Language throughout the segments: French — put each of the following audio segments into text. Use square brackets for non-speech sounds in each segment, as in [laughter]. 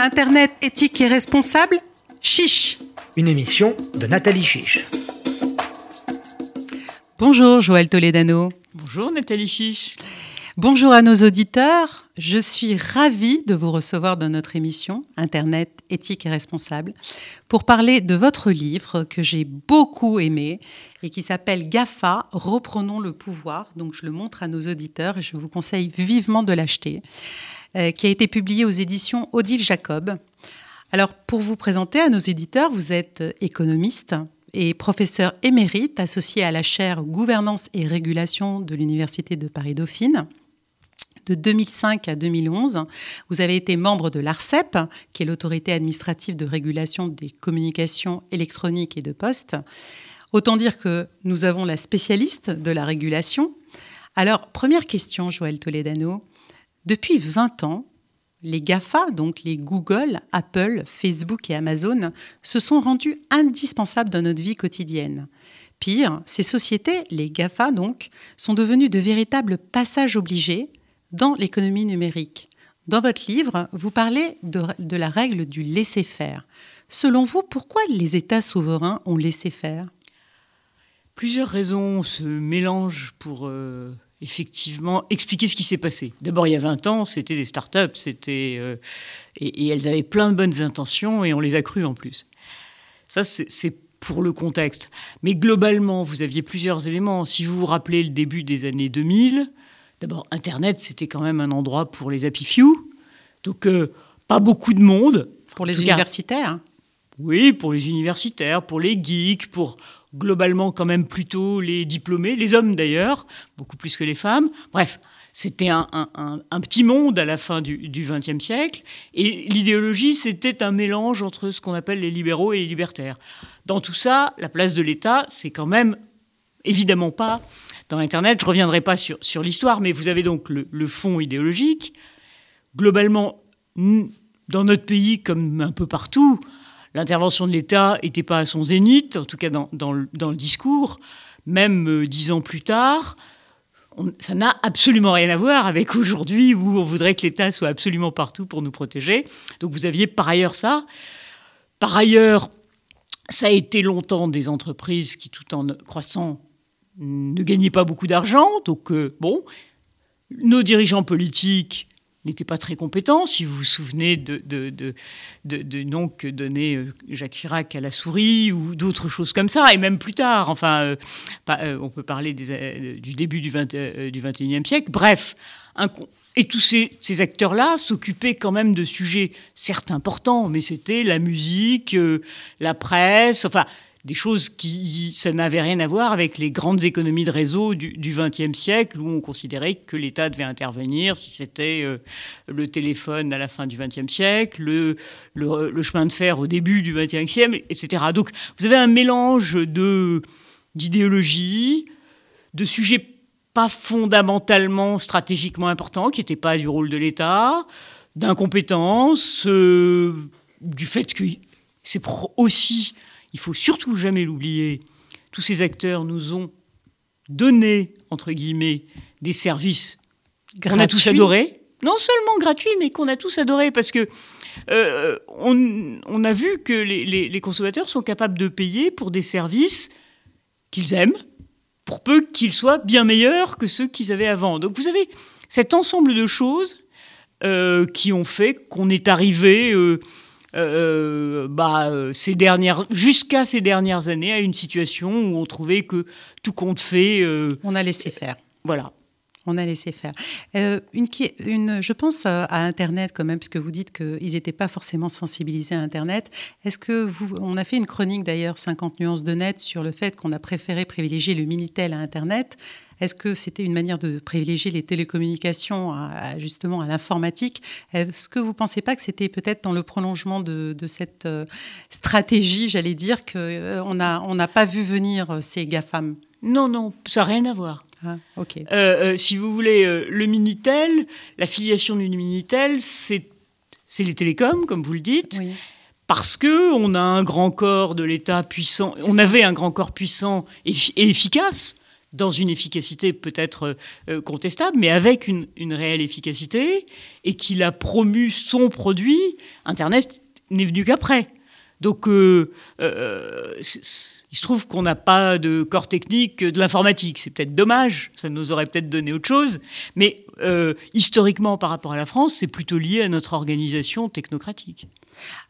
Internet éthique et responsable Chiche Une émission de Nathalie Chiche. Bonjour Joël Toledano. Bonjour Nathalie Chiche. Bonjour à nos auditeurs. Je suis ravie de vous recevoir dans notre émission Internet éthique et responsable pour parler de votre livre que j'ai beaucoup aimé et qui s'appelle GAFA, reprenons le pouvoir. Donc je le montre à nos auditeurs et je vous conseille vivement de l'acheter, euh, qui a été publié aux éditions Odile Jacob. Alors pour vous présenter à nos éditeurs, vous êtes économiste, et professeur émérite associé à la chaire Gouvernance et Régulation de l'Université de Paris-Dauphine de 2005 à 2011. Vous avez été membre de l'ARCEP, qui est l'autorité administrative de régulation des communications électroniques et de poste. Autant dire que nous avons la spécialiste de la régulation. Alors, première question, Joël Toledano. Depuis 20 ans, les GAFA, donc les Google, Apple, Facebook et Amazon, se sont rendus indispensables dans notre vie quotidienne. Pire, ces sociétés, les GAFA donc, sont devenues de véritables passages obligés dans l'économie numérique. Dans votre livre, vous parlez de, la règle du laisser-faire. Selon vous, pourquoi les États souverains ont laissé faire Plusieurs raisons se mélangent pour euh, effectivement expliquer ce qui s'est passé. D'abord, il y a 20 ans, c'était des start-up, c'était, euh, et, elles avaient plein de bonnes intentions et on les a crues en plus. Ça, c'est pour le contexte. Mais globalement, vous aviez plusieurs éléments. Si vous vous rappelez le début des années 2000, D'abord, Internet, c'était quand même un endroit pour les happy few. Donc, euh, pas beaucoup de monde. Pour les universitaires Oui, pour les universitaires, pour les geeks, pour globalement quand même plutôt les diplômés, les hommes d'ailleurs, beaucoup plus que les femmes. Bref, c'était un, petit monde à la fin du XXe siècle. Et l'idéologie, c'était un mélange entre ce qu'on appelle les libéraux et les libertaires. Dans tout ça, la place de l'État, c'est quand même évidemment pas dans Internet. Je ne reviendrai pas sur, sur l'histoire, mais vous avez donc le, fond idéologique. Globalement, dans notre pays, comme un peu partout, l'intervention de l'État n'était pas à son zénith, en tout cas dans, le, dans le, discours. Même euh, dix ans plus tard, ça n'a absolument rien à voir avec aujourd'hui où on voudrait que l'État soit absolument partout pour nous protéger. Donc vous aviez par ailleurs ça. Par ailleurs, ça a été longtemps des entreprises qui, tout en croissant, ne gagnait pas beaucoup d'argent. Donc, euh, bon, nos dirigeants politiques n'étaient pas très compétents. Si vous vous souvenez de, de, nom que donnait euh, Jacques Chirac à la souris ou d'autres choses comme ça, et même plus tard. Enfin, euh, on peut parler du début du, 20, du 21e siècle. Bref, et tous ces, ces acteurs-là s'occupaient quand même de sujets certes importants, mais c'était la musique, la presse, enfin des choses qui, ça n'avait rien à voir avec les grandes économies de réseau du XXe siècle où on considérait que l'État devait intervenir, si c'était euh, le téléphone à la fin du XXe siècle, le, le, chemin de fer au début du XXe siècle, etc. Donc vous avez un mélange de d'idéologies, de sujets pas fondamentalement stratégiquement importants, qui n'étaient pas du rôle de l'État, d'incompétence, euh, du fait que c'est aussi il faut surtout jamais l'oublier, tous ces acteurs nous ont donné, entre guillemets, des services qu'on a tous adorés. Non seulement gratuits, mais qu'on a tous adorés, parce que euh, on, a vu que les, consommateurs sont capables de payer pour des services qu'ils aiment, pour peu qu'ils soient bien meilleurs que ceux qu'ils avaient avant. Donc vous avez cet ensemble de choses euh, qui ont fait qu'on est arrivé... Euh, euh, bah, euh, ces dernières, jusqu'à ces dernières années, à une situation où on trouvait que tout compte fait. Euh, on a laissé faire. Voilà. On a laissé faire. une, une, je pense à Internet quand même, parce que vous dites qu'ils n'étaient pas forcément sensibilisés à Internet. Est-ce que vous, on a fait une chronique d'ailleurs, 50 nuances de net, sur le fait qu'on a préféré privilégier le Minitel à Internet. Est-ce que c'était une manière de privilégier les télécommunications à, justement à l'informatique? Est-ce que vous ne pensez pas que c'était peut-être dans le prolongement de, cette euh, stratégie, j'allais dire, qu'on euh, on n'a on pas vu venir euh, ces GAFAM? Non, non, ça n'a rien à voir. Ah, ok. si vous voulez, le Minitel, la filiation du Minitel, c'est les télécoms, comme vous le dites. parce que on a un grand corps de l'État puissant, on avait un grand corps puissant et efficace, dans une efficacité peut-être euh, contestable, mais avec une, réelle efficacité, et qu'il a promu son produit, Internet n'est venu qu'après. Donc, euh, euh, il se trouve qu'on n'a pas de corps technique de l'informatique. C'est peut-être dommage, ça nous aurait peut-être donné autre chose. Mais historiquement, par rapport à la France, c'est plutôt lié à notre organisation technocratique.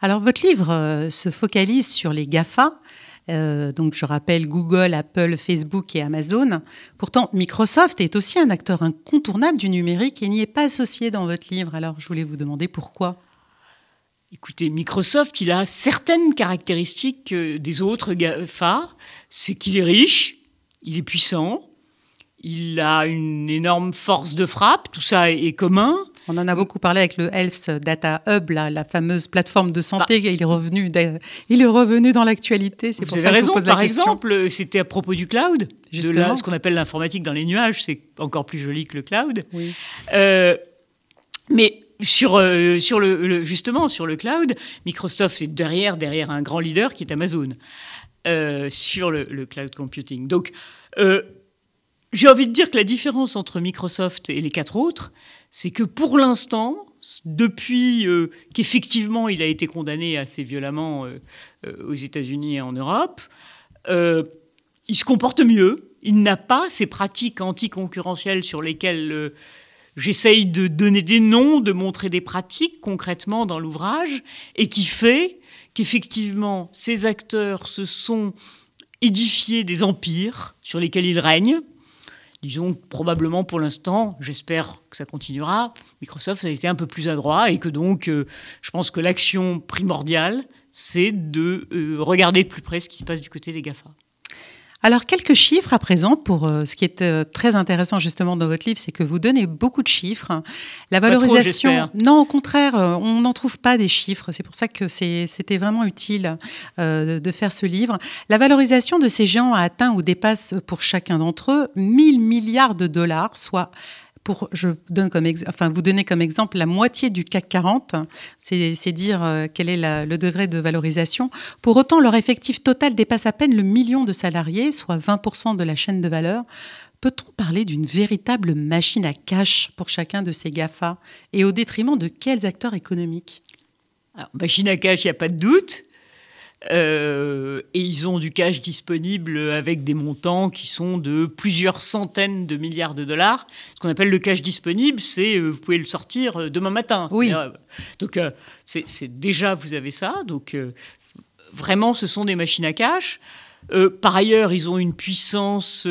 Alors, votre livre se focalise sur les GAFA, euh, donc je rappelle Google, Apple, Facebook et Amazon. Pourtant, Microsoft est aussi un acteur incontournable du numérique et n'y est pas associé dans votre livre. Alors je voulais vous demander pourquoi. Écoutez, Microsoft, il a certaines caractéristiques euh, des autres GAFA. C'est qu'il est riche, il est puissant, il a une énorme force de frappe, tout ça est commun. On en a beaucoup parlé avec le Health Data Hub, la, fameuse plateforme de santé. Bah. il, est revenu, il est revenu dans l'actualité. C'est pour ça raison. Que je pose Par exemple, c'était à propos du cloud, de ce qu'on appelle l'informatique dans les nuages. C'est encore plus joli que le cloud. Euh, mais sur, euh, sur le, justement sur le cloud, Microsoft est derrière, derrière un grand leader qui est Amazon euh, sur le, le, cloud computing. Donc j'ai envie de dire que la différence entre Microsoft et les quatre autres, c'est que pour l'instant, depuis euh, qu'effectivement il a été condamné assez violemment euh, euh, aux États-Unis et en Europe, il se comporte mieux. Il n'a pas ces pratiques anticoncurrentielles sur lesquelles j'essaye de donner des noms, de montrer des pratiques concrètement dans l'ouvrage, et qui fait qu'effectivement ces acteurs se sont édifiés des empires sur lesquels ils règnent disons probablement pour l'instant, j'espère que ça continuera, Microsoft a été un peu plus adroit et que donc euh, je pense que l'action primordiale, c'est de euh, regarder de plus près ce qui se passe du côté des GAFA. Alors, quelques chiffres à présent pour euh, ce qui est euh, très intéressant justement dans votre livre, c'est que vous donnez beaucoup de chiffres. La valorisation. non, au contraire, euh, on n'en trouve pas des chiffres. C'est pour ça que c'était vraiment utile de faire ce livre. La valorisation de ces géants a atteint ou dépasse pour chacun d'entre eux 1000 milliards de dollars, soit pour, je donne comme enfin, vous donnez comme exemple la moitié du CAC 40, c'est dire euh, quel est le degré de valorisation. Pour autant, leur effectif total dépasse à peine le million de salariés, soit 20% de la chaîne de valeur. Peut-on parler d'une véritable machine à cash pour chacun de ces GAFA et au détriment de quels acteurs économiques? Machine à cash, il n'y a pas de doute. Euh, et ils ont du cash disponible avec des montants qui sont de plusieurs centaines de milliards de dollars. Ce qu'on appelle le cash disponible, c'est euh, vous pouvez le sortir euh, demain matin. Oui. Donc c'est déjà vous avez ça. Donc vraiment, ce sont des machines à cash. par ailleurs, ils ont une puissance.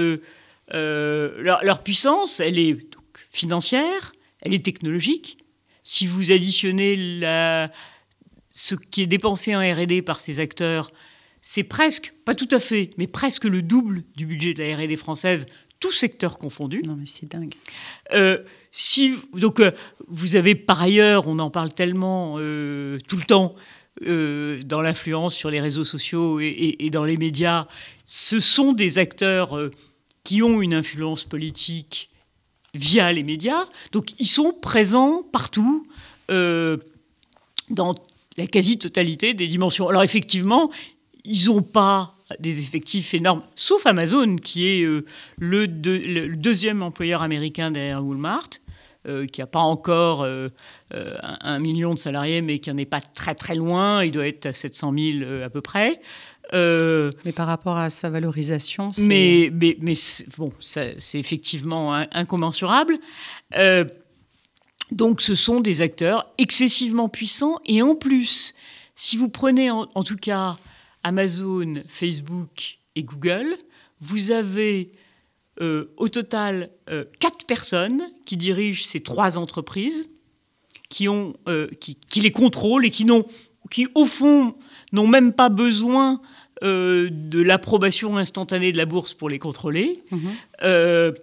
Leur, leur, puissance, elle est donc, financière, elle est technologique. Si vous additionnez la, ce qui est dépensé en RD par ces acteurs, c'est presque, pas tout à fait, mais presque le double du budget de la RD française, tout secteur confondu. Non, mais c'est dingue. Euh, si, donc, euh, vous avez par ailleurs, on en parle tellement euh, tout le temps, dans l'influence sur les réseaux sociaux et, et, dans les médias, ce sont des acteurs qui ont une influence politique via les médias. Donc, ils sont présents partout, dans la quasi-totalité des dimensions. Alors effectivement, ils n'ont pas des effectifs énormes, sauf Amazon, qui est euh, le, deuxième employeur américain derrière Walmart, euh, qui n'a pas encore euh, un, million de salariés, mais qui n'en est pas très très loin. Il doit être à 700 000 à peu près. mais par rapport à sa valorisation, c'est... Mais, mais, mais bon, c'est effectivement incommensurable. Donc ce sont des acteurs excessivement puissants et en plus, si vous prenez en, tout cas Amazon, Facebook et Google, vous avez euh, au total euh, quatre personnes qui dirigent ces trois entreprises, qui, ont, euh, qui, les contrôlent et qui, qui au fond, n'ont même pas besoin de l'approbation instantanée de la bourse pour les contrôler. Mm-hmm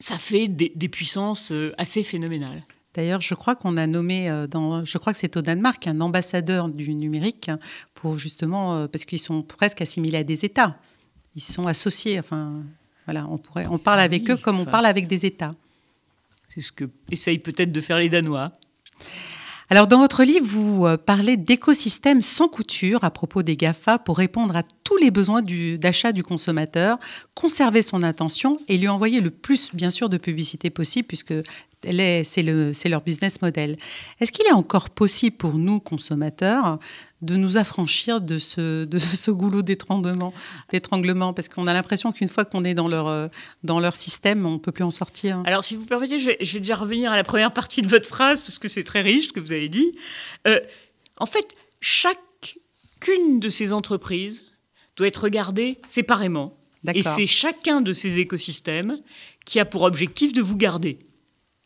ça fait des, puissances euh, assez phénoménales. D'ailleurs, je crois qu'on a nommé, euh, dans, je crois que c'est au Danemark, un ambassadeur du numérique pour justement, euh, parce qu'ils sont presque assimilés à des États. Ils sont associés, enfin, voilà, on, pourrait, on parle avec eux comme on parle avec des États. C'est ce que essayent peut-être de faire les Danois. Alors, dans votre livre, vous euh, parlez d'écosystèmes sans couture à propos des GAFA pour répondre à tous les besoins d'achat du, consommateur, conserver son attention et lui envoyer le plus, bien sûr, de publicité possible, puisque c'est le, leur business model. Est-ce qu'il est encore possible pour nous, consommateurs, de nous affranchir de ce, de ce goulot d'étranglement, parce qu'on a l'impression qu'une fois qu'on est dans leur, euh, dans leur système, on ne peut plus en sortir. Alors, si vous permettez, je vais, je vais, déjà revenir à la première partie de votre phrase, parce que c'est très riche ce que vous avez dit. Euh, en fait, chacune de ces entreprises doit être regardée séparément. Et c'est chacun de ces écosystèmes qui a pour objectif de vous garder.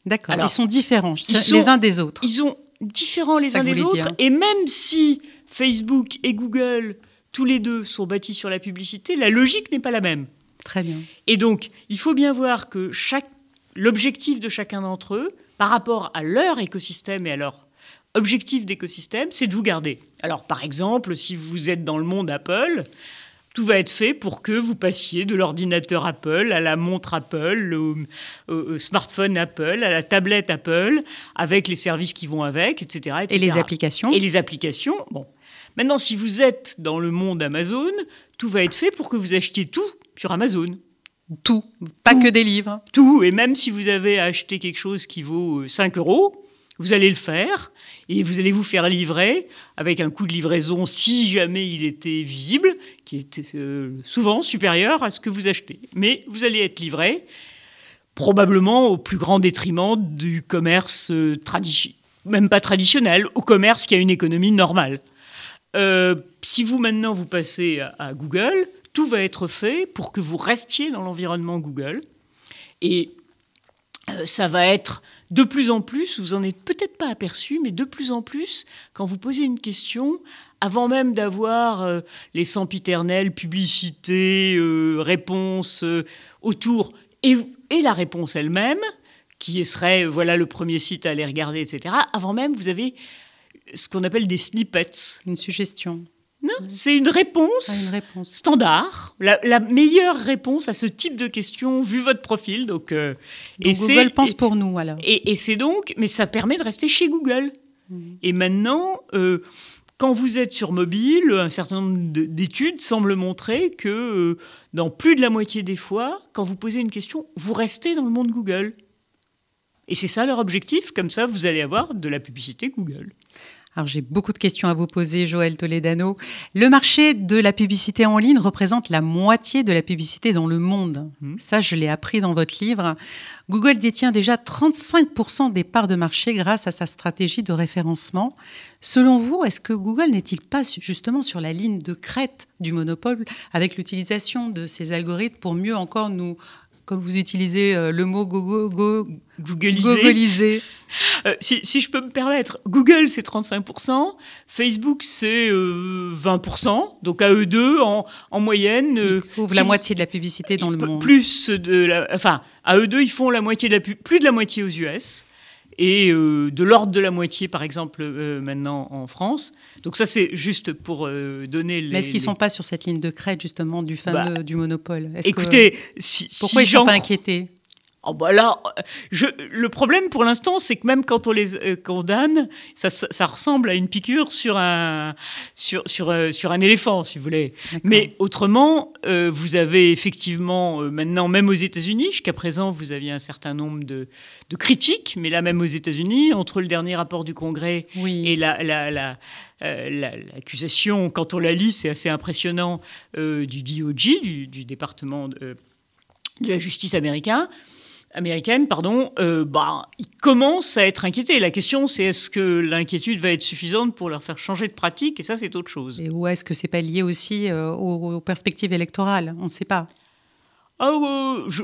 D'accord. Ils sont différents les uns des autres. Ils sont différents les uns des autres. Et même si Facebook et Google, tous les deux, sont bâtis sur la publicité, la logique n'est pas la même. Très bien. Et donc, il faut bien voir que chaque, l'objectif de chacun d'entre eux, par rapport à leur écosystème et à leur objectif d'écosystème, c'est de vous garder. Alors, par exemple, si vous êtes dans le monde Apple, tout va être fait pour que vous passiez de l'ordinateur Apple à la montre Apple, au, smartphone Apple, à la tablette Apple, avec les services qui vont avec, etc. Et les applications. Et les applications. Bon. Maintenant, si vous êtes dans le monde Amazon, tout va être fait pour que vous achetiez tout sur Amazon. Tout, pas que des livres. Tout, et même si vous avez acheté quelque chose qui vaut 5 euros, vous allez le faire et vous allez vous faire livrer avec un coût de livraison, si jamais il était visible, qui est euh, souvent supérieur à ce que vous achetez. Mais vous allez être livré probablement au plus grand détriment du commerce euh, même pas traditionnel, au commerce qui a une économie normale. Euh, si vous maintenant vous passez à Google, tout va être fait pour que vous restiez dans l'environnement Google. Et ça va être de plus en plus, vous en êtes peut-être pas aperçu, mais de plus en plus, quand vous posez une question, avant même d'avoir euh, les sempiternelles publicités, euh, réponses euh, autour, et, la réponse elle-même, qui serait, voilà, le premier site à aller regarder, etc., avant même, vous avez ce qu'on appelle des snippets. Une suggestion. Non, c'est une réponse, standard, la, meilleure réponse à ce type de question vu votre profil. Donc, euh, et Google pense pour nous alors. Et, c'est donc, mais ça permet de rester chez Google. Mhm. Et maintenant, euh, quand vous êtes sur mobile, un certain nombre d'études semblent montrer que euh, dans plus de la moitié des fois, quand vous posez une question, vous restez dans le monde Google. Et c'est ça leur objectif, comme ça vous allez avoir de la publicité Google. Alors j'ai beaucoup de questions à vous poser, Joël Toledano. Le marché de la publicité en ligne représente la moitié de la publicité dans le monde. Hmm. Ça, je l'ai appris dans votre livre. Google détient déjà 35% des parts de marché grâce à sa stratégie de référencement. Selon vous, est-ce que Google n'est-il pas justement sur la ligne de crête du monopole avec l'utilisation de ces algorithmes pour mieux encore nous comme vous utilisez euh, le mot go, go. [laughs] Euh, si, je peux me permettre, Google c'est 35%, Facebook c'est 20%, euh, donc à eux deux en, en moyenne. Ils couvrent la moitié de la publicité dans le monde. Plus de la, enfin, à eux deux ils font la moitié de la plus de la moitié aux US et euh, de l'ordre de la moitié, par exemple, euh, maintenant en France. Donc ça, c'est juste pour euh, donner les... Mais est-ce qu'ils ne sont pas sur cette ligne de crête, justement, du fameux bah, du monopole? Écoutez, si, pourquoi ils ne sont pas inquiétés? Oh bah là, je, le problème pour l'instant, c'est que même quand on les euh, condamne, ça, ça, ressemble à une piqûre sur un, sur, sur, euh, sur un éléphant, si vous voulez. Mais autrement, euh, vous avez effectivement, maintenant, même aux États-Unis, jusqu'à présent, vous aviez un certain nombre de, de, critiques, mais là, même aux États-Unis, entre le dernier rapport du Congrès et la, la, la l'accusation, quand on la lit, c'est assez impressionnant, du DOJ, du, du département de, de, la justice américain, américaine, pardon, euh, bah, ils commencent à être inquiétés. La question, c'est est-ce que l'inquiétude va être suffisante pour leur faire changer de pratique? Et ça, c'est autre chose. Et ou est-ce que c'est pas lié aussi euh, aux, perspectives électorales? On ne sait pas. Ah, euh, je,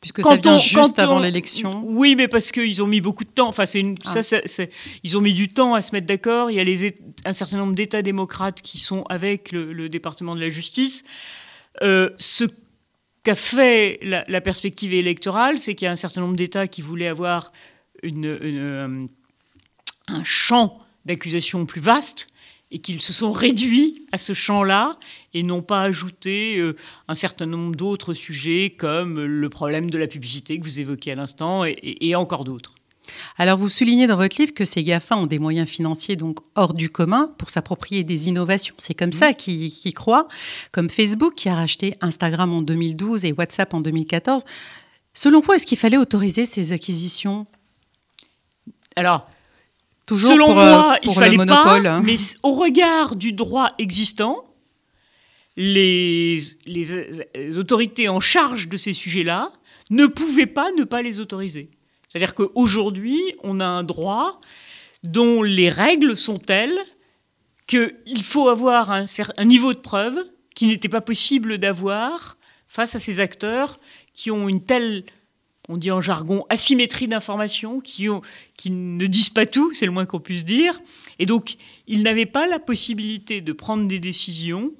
Puisque ça vient juste avant l'élection. Oui, mais parce qu'ils ont mis beaucoup de temps. Enfin, c'est une, ah. ça, ils ont mis du temps à se mettre d'accord. Il y a les, un certain nombre d'États démocrates qui sont avec le, département de la justice. ce qu'a fait la, perspective électorale, c'est qu'il y a un certain nombre d'États qui voulaient avoir euh, un champ d'accusation plus vaste et qu'ils se sont réduits à ce champ-là et n'ont pas ajouté euh, un certain nombre d'autres sujets comme le problème de la publicité que vous évoquiez à l'instant et encore d'autres. Alors vous soulignez dans votre livre que ces GAFA ont des moyens financiers donc hors du commun pour s'approprier des innovations. C'est comme ça qu'ils croient, comme Facebook qui a racheté Instagram en 2012 et WhatsApp en 2014. Selon vous, est-ce qu'il fallait autoriser ces acquisitions? Alors, selon euh, moi, il fallait monopole, pas, hein. mais au regard du droit existant, les, les autorités en charge de ces sujets-là ne pouvaient pas ne pas les autoriser. C'est-à-dire qu'aujourd'hui, on a un droit dont les règles sont telles qu'il faut avoir un, niveau de preuve qui n'était pas possible d'avoir face à ces acteurs qui ont une telle, on dit en jargon, asymétrie d'information, qui ne disent pas tout, c'est le moins qu'on puisse dire. Et donc, ils n'avaient pas la possibilité de prendre des décisions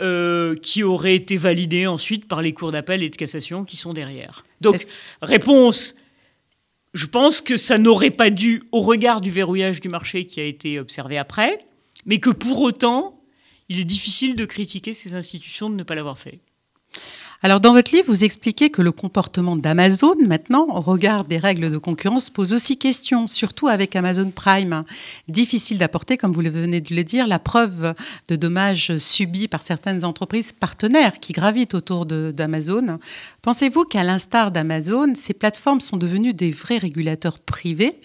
euh, qui auraient été validées ensuite par les cours d'appel et de cassation qui sont derrière. Donc, réponse, je pense que ça n'aurait pas dû, au regard du verrouillage du marché qui a été observé après, mais que pour autant, il est difficile de critiquer ces institutions de ne pas l'avoir fait. Alors dans votre livre, vous expliquez que le comportement d'Amazon maintenant, au regard des règles de concurrence, pose aussi question, surtout avec Amazon Prime. Difficile d'apporter, comme vous venez de le dire, la preuve de dommages subis par certaines entreprises partenaires qui gravitent autour d'Amazon. Pensez-vous qu'à l'instar d'Amazon, ces plateformes sont devenues des vrais régulateurs privés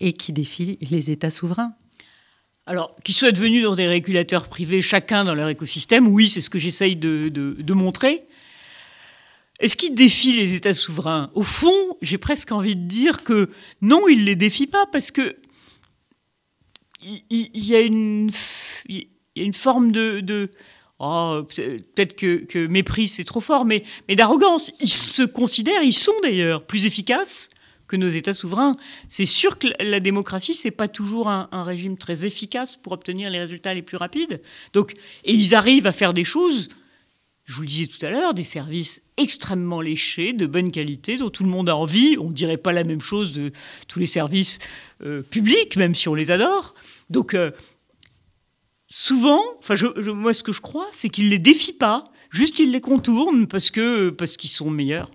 et qui défient les États souverains? Alors, qu'ils soient devenus des régulateurs privés, chacun dans leur écosystème, oui, c'est ce que j'essaye de, de, montrer. Est-ce qu'il défie les États souverains? Au fond, j'ai presque envie de dire que non, il ne les défie pas parce que il, y, a une, forme de, oh, peut-être que, mépris c'est trop fort, mais, d'arrogance. Ils se considèrent, ils sont d'ailleurs plus efficaces que nos États souverains. C'est sûr que la démocratie, c'est pas toujours un, un, régime très efficace pour obtenir les résultats les plus rapides. Donc, et ils arrivent à faire des choses je vous le disais tout à l'heure, des services extrêmement léchés, de bonne qualité, dont tout le monde a envie. On ne dirait pas la même chose de tous les services euh, publics, même si on les adore. Donc, euh, souvent, moi, ce que je crois, c'est qu'ils ne les défient pas, juste ils les contournent parce que parce qu'ils sont meilleurs.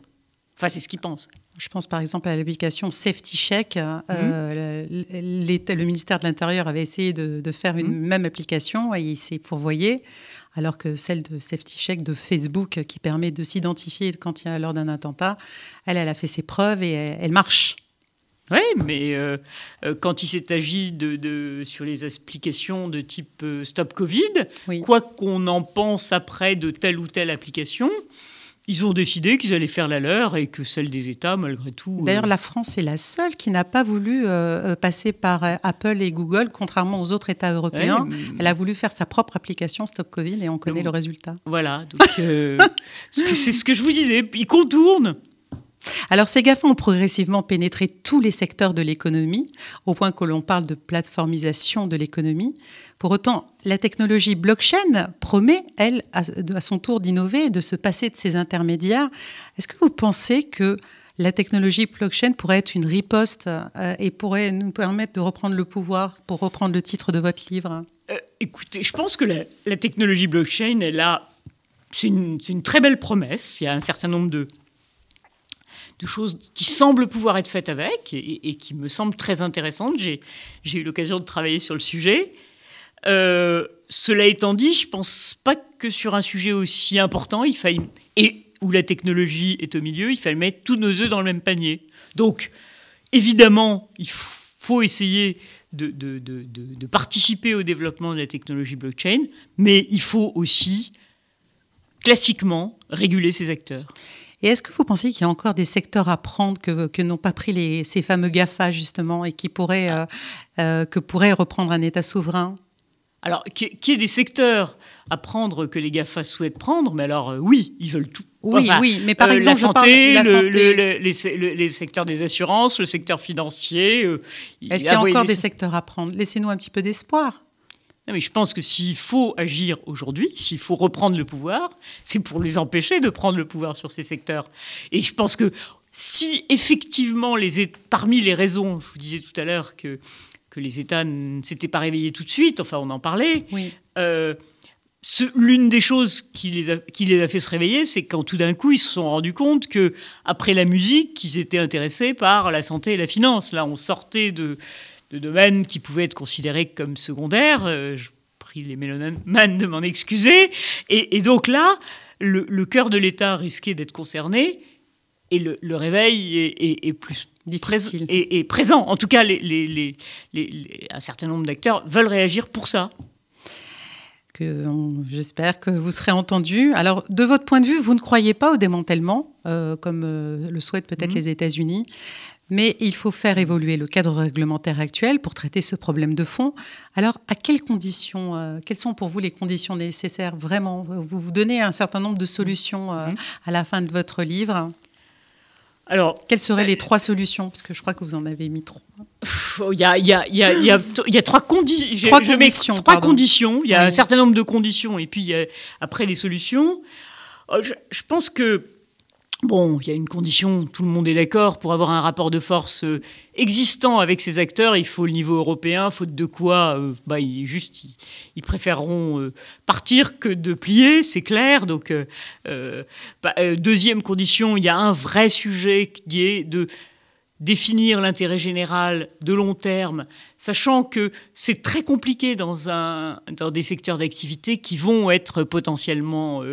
Enfin, c'est ce qu'ils pensent. Je pense par exemple à l'application Safety Check. Euh, mhm. le, ministère de l'Intérieur avait essayé de, faire une mhm. même application et il s'est pourvoyé alors que celle de Safety Check de Facebook, qui permet de s'identifier quand il y a lors d'un attentat, elle, elle a fait ses preuves et elle, marche. Oui, mais euh, euh, quand il s'est agi de, sur les applications de type Stop Covid, quoi qu'on en pense après de telle ou telle application, ils ont décidé qu'ils allaient faire la leur et que celle des États, malgré tout. D'ailleurs, la France est la seule qui n'a pas voulu euh, euh, passer par euh, Apple et Google, contrairement aux autres États européens. Elle a voulu faire sa propre application Stop Covid et on connaît le résultat. Voilà, [laughs] c'est ce que je vous disais. Ils contournent. Alors ces GAFA ont progressivement pénétré tous les secteurs de l'économie, au point que l'on parle de plateformisation de l'économie. Pour autant, la technologie blockchain promet, elle, à, son tour d'innover de se passer de ces intermédiaires. Est-ce que vous pensez que la technologie blockchain pourrait être une riposte euh, et pourrait nous permettre de reprendre le pouvoir, pour reprendre le titre de votre livre? Euh, Écoutez, je pense que la, technologie blockchain, elle a, c'est une, une, très belle promesse. Il y a un certain nombre de, de choses qui semblent pouvoir être faites avec et, qui me semblent très intéressantes. J'ai eu l'occasion de travailler sur le sujet. Euh, cela étant dit, je pense pas que sur un sujet aussi important, il faille et où la technologie est au milieu, il faille mettre tous nos œufs dans le même panier. Donc, évidemment, il faut essayer de, de, de, participer au développement de la technologie blockchain, mais il faut aussi, classiquement, réguler ces acteurs. Et est-ce que vous pensez qu'il y a encore des secteurs à prendre que, que n'ont pas pris les, ces fameux GAFA, justement, et qui pourraient, euh, euh, que pourrait reprendre un État souverain? Alors, qu'il y ait des secteurs à prendre que les GAFA souhaitent prendre, mais alors euh, oui, ils veulent tout. Oui, oui, mais par exemple, la santé, la santé. les, secteurs des assurances, le secteur financier. Est-ce qu'il y a encore des secteurs à prendre? Laissez-nous un petit peu d'espoir. Non, mais je pense que s'il faut agir aujourd'hui, s'il faut reprendre le pouvoir, c'est pour les empêcher de prendre le pouvoir sur ces secteurs. Et je pense que si effectivement, les, parmi les raisons, je vous disais tout à l'heure que que les États ne s'étaient pas réveillés tout de suite, enfin on en parlait. Oui. Euh, l'une des choses qui les, a, qui les a fait se réveiller, c'est quand tout d'un coup ils se sont rendus compte que après la musique, ils étaient intéressés par la santé et la finance. Là, on sortait de, de domaines qui pouvaient être considérés comme secondaires. Euh, je prie les mélomanes de m'en excuser. Et, donc là, le, cœur de l'État risquait d'être concerné et le, réveil est, plus difficile et, présent. En tout cas, les, les, un certain nombre d'acteurs veulent réagir pour ça. J'espère que vous serez entendu. Alors, de votre point de vue, vous ne croyez pas au démantèlement, euh, comme euh, le souhaitent peut-être mhm. les États-Unis, mais il faut faire évoluer le cadre réglementaire actuel pour traiter ce problème de fond. Alors, à quelles conditions euh, Quelles sont pour vous les conditions nécessaires Vraiment, vous vous donnez un certain nombre de solutions mhm. à la fin de votre livre. Alors, quelles seraient les trois solutions? Parce que je crois que vous en avez mis trois. Il y a, y, a, y, a, y a, trois, condi trois conditions. Trois conditions. Il y a un certain nombre de conditions et puis après les solutions. Euh, je pense que Bon, il y a une condition, tout le monde est d'accord, pour avoir un rapport de force euh, existant avec ces acteurs, il faut le niveau européen, faute de quoi, euh, bah, ils, ils, préféreront euh, partir que de plier, c'est clair. Donc, bah, deuxième condition, il y a un vrai sujet qui est de définir l'intérêt général de long terme, sachant que c'est très compliqué dans, un, dans des secteurs d'activité qui vont être potentiellement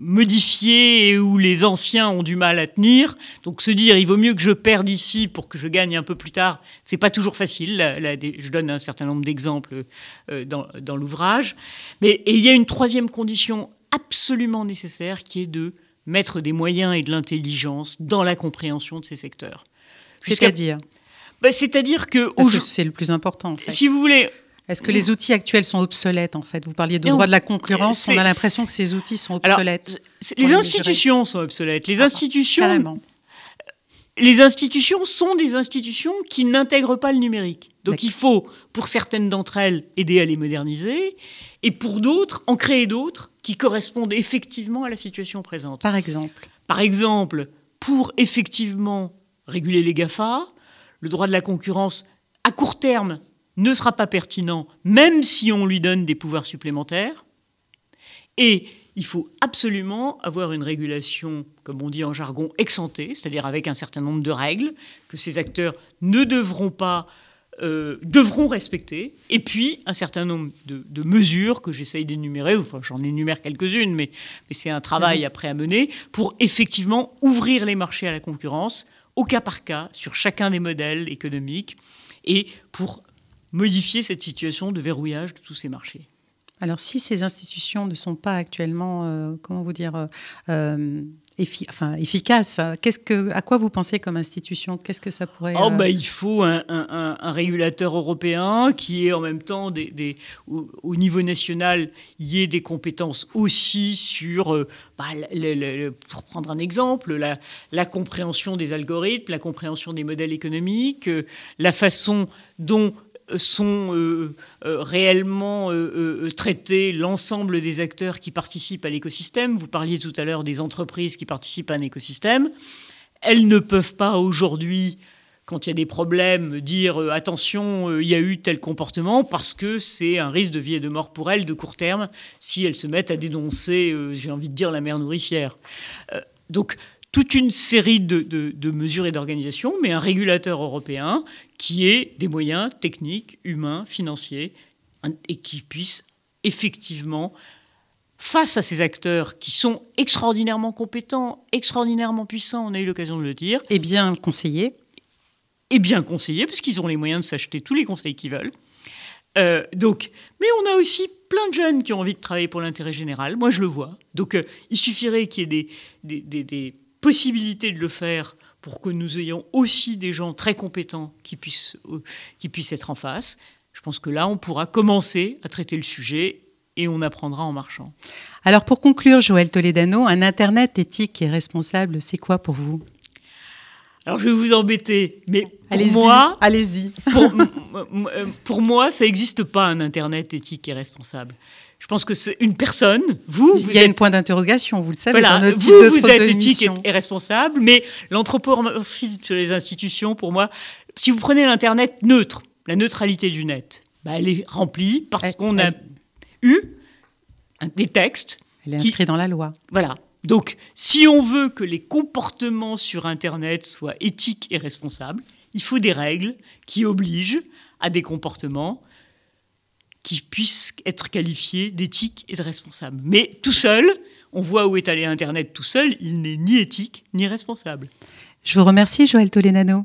modifiés et où les anciens ont du mal à tenir. Donc se dire il vaut mieux que je perde ici pour que je gagne un peu plus tard, c'est pas toujours facile. je donne un certain nombre d'exemples euh, dans, l'ouvrage. Mais il y a une troisième condition absolument nécessaire qui est de mettre des moyens et de l'intelligence dans la compréhension de ces secteurs. C'est-à-dire? Bah, C'est-à-dire que... Parce que c'est le plus important. En fait. Si vous voulez, est-ce que les outils actuels sont obsolètes en fait? Vous parliez de droit de la concurrence, on a l'impression que ces outils sont obsolètes. les institutions sont obsolètes. Les ah, institutions, les institutions sont des institutions qui n'intègrent pas le numérique. Donc il faut, pour certaines d'entre elles, aider à les moderniser, et pour d'autres, en créer d'autres qui correspondent effectivement à la situation présente. Par exemple Par exemple, pour effectivement réguler les GAFA, le droit de la concurrence à court terme ne sera pas pertinent, même si on lui donne des pouvoirs supplémentaires. Et il faut absolument avoir une régulation, comme on dit en jargon, exemptée, c'est-à-dire avec un certain nombre de règles que ces acteurs ne devront pas euh, devront respecter, et puis un certain nombre de, mesures que j'essaye d'énumérer, enfin j'en énumère quelques-unes, mais, mais c'est un travail après à mener, pour effectivement ouvrir les marchés à la concurrence, au cas par cas, sur chacun des modèles économiques, et pour modifier cette situation de verrouillage de tous ces marchés. Alors si ces institutions ne sont pas actuellement, euh, comment vous dire, euh, euh, enfin, efficaces, qu'est-ce que, à quoi vous pensez comme institution? Qu'est-ce que ça pourrait oh, bah, Il faut un, régulateur européen qui est en même temps, des, au, niveau national, y ait des compétences aussi sur, bah, pour prendre un exemple, la, la, compréhension des algorithmes, la compréhension des modèles économiques, la façon dont sont euh, euh, réellement euh, traités l'ensemble des acteurs qui participent à l'écosystème. Vous parliez tout à l'heure des entreprises qui participent à un écosystème. Elles ne peuvent pas aujourd'hui, quand il y a des problèmes, dire attention, il y a eu tel comportement, parce que c'est un risque de vie et de mort pour elles de court terme si elles se mettent à dénoncer, j'ai envie de dire, la mère nourricière. donc toute une série de, mesures et d'organisations, mais un régulateur européen qui ait des moyens techniques, humains, financiers, et qui puisse effectivement, face à ces acteurs qui sont extraordinairement compétents, extraordinairement puissants, on a eu l'occasion de le dire. Et bien conseillés. Et bien conseillés, puisqu'ils ont les moyens de s'acheter tous les conseils qu'ils veulent. Euh, donc, mais on a aussi plein de jeunes qui ont envie de travailler pour l'intérêt général. Moi, je le vois. Donc, euh, il suffirait qu'il y ait des, des possibilité de le faire pour que nous ayons aussi des gens très compétents qui puissent, euh, qui puissent être en face. Je pense que là, on pourra commencer à traiter le sujet et on apprendra en marchant. Alors pour conclure, Joël Toledano, un Internet éthique et responsable, c'est quoi pour vous? Alors je vais vous embêter, mais pour moi, allez-y. Pour, [laughs] pour, moi, ça n'existe pas un Internet éthique et responsable. Je pense que c'est une personne, vous, Il y a un point d'interrogation, vous le savez. Voilà, dans vous, vous êtes éthique et, responsable, mais l'anthropomorphisme sur les institutions, pour moi, si vous prenez l'Internet neutre, la neutralité du net, bah, Elle est remplie parce qu'on a eu des textes. Elle est inscrite dans la loi. Voilà. Donc, si on veut que les comportements sur Internet soient éthiques et responsables, il faut des règles qui obligent à des comportements qui puissent être qualifiés d'éthiques et de responsables. Mais tout seul, on voit où est allé Internet tout seul, il n'est ni éthique ni responsable. Je vous remercie, Joël Tolenano.